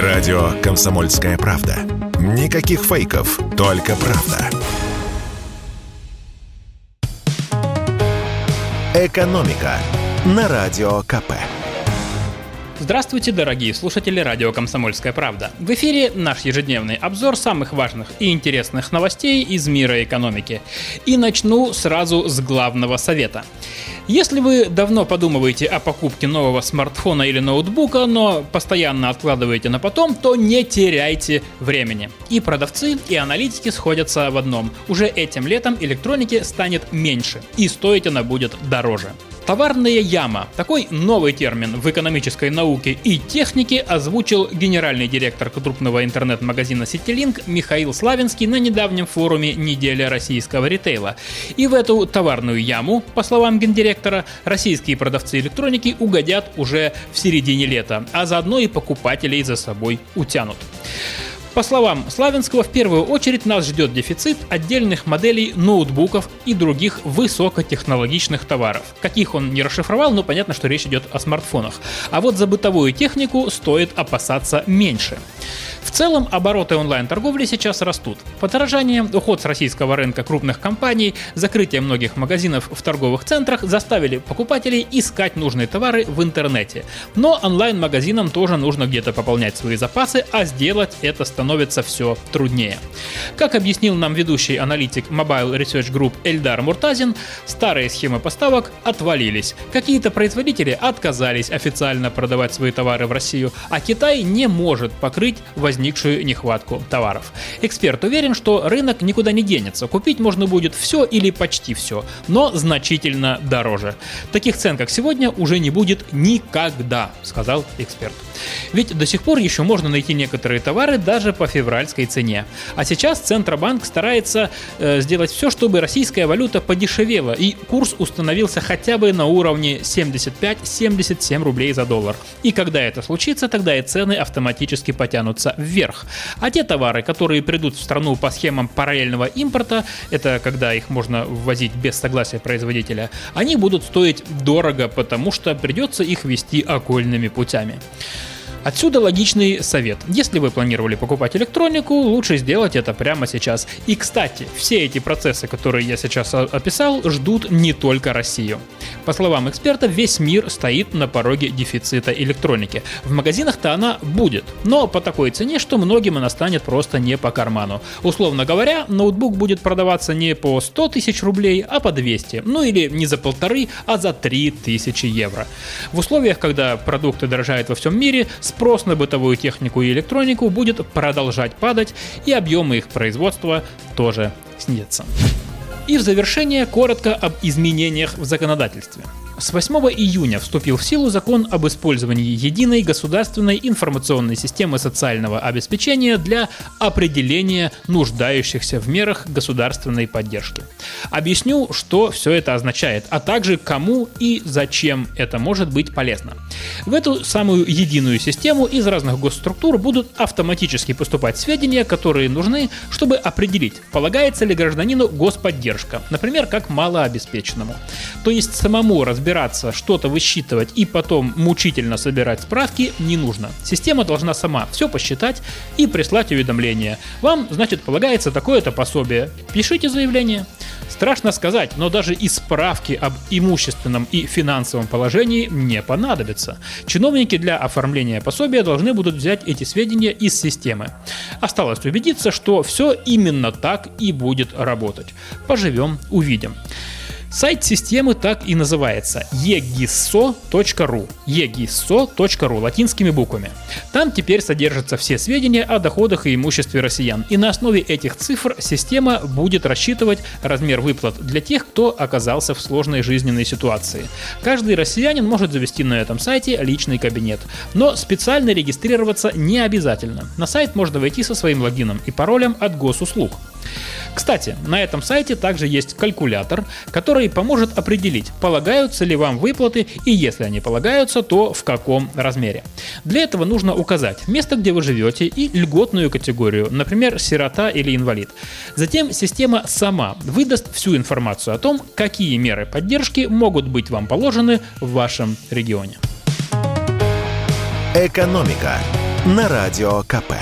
Радио «Комсомольская правда». Никаких фейков, только правда. «Экономика» на Радио КП. Здравствуйте, дорогие слушатели радио «Комсомольская правда». В эфире наш ежедневный обзор самых важных и интересных новостей из мира экономики. И начну сразу с главного совета. Если вы давно подумываете о покупке нового смартфона или ноутбука, но постоянно откладываете на потом, то не теряйте времени. И продавцы, и аналитики сходятся в одном. Уже этим летом электроники станет меньше, и стоить она будет дороже. Товарная яма. Такой новый термин в экономической науке и технике озвучил генеральный директор крупного интернет-магазина CityLink Михаил Славинский на недавнем форуме «Неделя российского ритейла». И в эту товарную яму, по словам гендиректора, российские продавцы электроники угодят уже в середине лета, а заодно и покупателей за собой утянут. По словам Славянского, в первую очередь нас ждет дефицит отдельных моделей ноутбуков и других высокотехнологичных товаров. Каких он не расшифровал, но понятно, что речь идет о смартфонах. А вот за бытовую технику стоит опасаться меньше. В целом, обороты онлайн-торговли сейчас растут. Подорожание, уход с российского рынка крупных компаний, закрытие многих магазинов в торговых центрах заставили покупателей искать нужные товары в интернете. Но онлайн-магазинам тоже нужно где-то пополнять свои запасы, а сделать это становится все труднее. Как объяснил нам ведущий аналитик Mobile Research Group Эльдар Муртазин, старые схемы поставок отвалились. Какие-то производители отказались официально продавать свои товары в Россию, а Китай не может покрыть возникшие возникшую нехватку товаров. Эксперт уверен, что рынок никуда не денется. Купить можно будет все или почти все, но значительно дороже. Таких цен, как сегодня, уже не будет никогда, сказал эксперт. Ведь до сих пор еще можно найти некоторые товары даже по февральской цене. А сейчас Центробанк старается э, сделать все, чтобы российская валюта подешевела и курс установился хотя бы на уровне 75-77 рублей за доллар. И когда это случится, тогда и цены автоматически потянутся вверх. А те товары, которые придут в страну по схемам параллельного импорта, это когда их можно ввозить без согласия производителя, они будут стоить дорого, потому что придется их вести окольными путями. Отсюда логичный совет. Если вы планировали покупать электронику, лучше сделать это прямо сейчас. И, кстати, все эти процессы, которые я сейчас описал, ждут не только Россию. По словам эксперта, весь мир стоит на пороге дефицита электроники. В магазинах-то она будет, но по такой цене, что многим она станет просто не по карману. Условно говоря, ноутбук будет продаваться не по 100 тысяч рублей, а по 200. Ну или не за полторы, а за 3 тысячи евро. В условиях, когда продукты дорожают во всем мире, спрос на бытовую технику и электронику будет продолжать падать, и объемы их производства тоже снизятся. И в завершение коротко об изменениях в законодательстве. С 8 июня вступил в силу закон об использовании единой государственной информационной системы социального обеспечения для определения нуждающихся в мерах государственной поддержки. Объясню, что все это означает, а также кому и зачем это может быть полезно. В эту самую единую систему из разных госструктур будут автоматически поступать сведения, которые нужны, чтобы определить, полагается ли гражданину господдержка, например, как малообеспеченному. То есть самому разбираться что-то высчитывать и потом мучительно собирать справки не нужно. Система должна сама все посчитать и прислать уведомление. Вам, значит, полагается такое-то пособие. Пишите заявление. Страшно сказать, но даже и справки об имущественном и финансовом положении не понадобятся. Чиновники для оформления пособия должны будут взять эти сведения из системы. Осталось убедиться, что все именно так и будет работать. Поживем, увидим. Сайт системы так и называется egisso.ru egisso.ru латинскими буквами. Там теперь содержатся все сведения о доходах и имуществе россиян. И на основе этих цифр система будет рассчитывать размер выплат для тех, кто оказался в сложной жизненной ситуации. Каждый россиянин может завести на этом сайте личный кабинет. Но специально регистрироваться не обязательно. На сайт можно войти со своим логином и паролем от госуслуг. Кстати, на этом сайте также есть калькулятор, который поможет определить, полагаются ли вам выплаты и если они полагаются, то в каком размере. Для этого нужно указать место, где вы живете и льготную категорию, например, сирота или инвалид. Затем система сама выдаст всю информацию о том, какие меры поддержки могут быть вам положены в вашем регионе. Экономика на Радио КП.